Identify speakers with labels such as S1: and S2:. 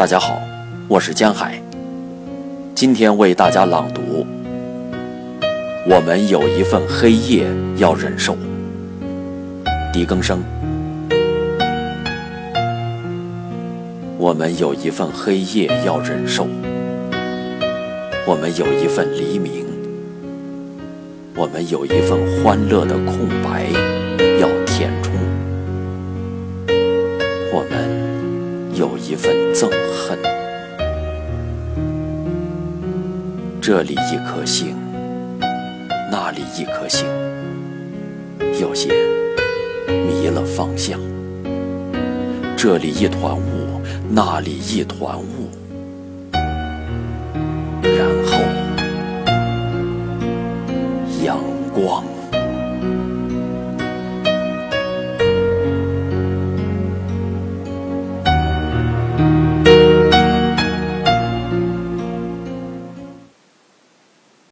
S1: 大家好，我是江海，今天为大家朗读。我们有一份黑夜要忍受。狄更生。我们有一份黑夜要忍受，我们有一份黎明，我们有一份欢乐的空白要填充，我们有一份憎恨。这里一颗星，那里一颗星，有些迷了方向。这里一团雾，那里一团雾，然后阳光。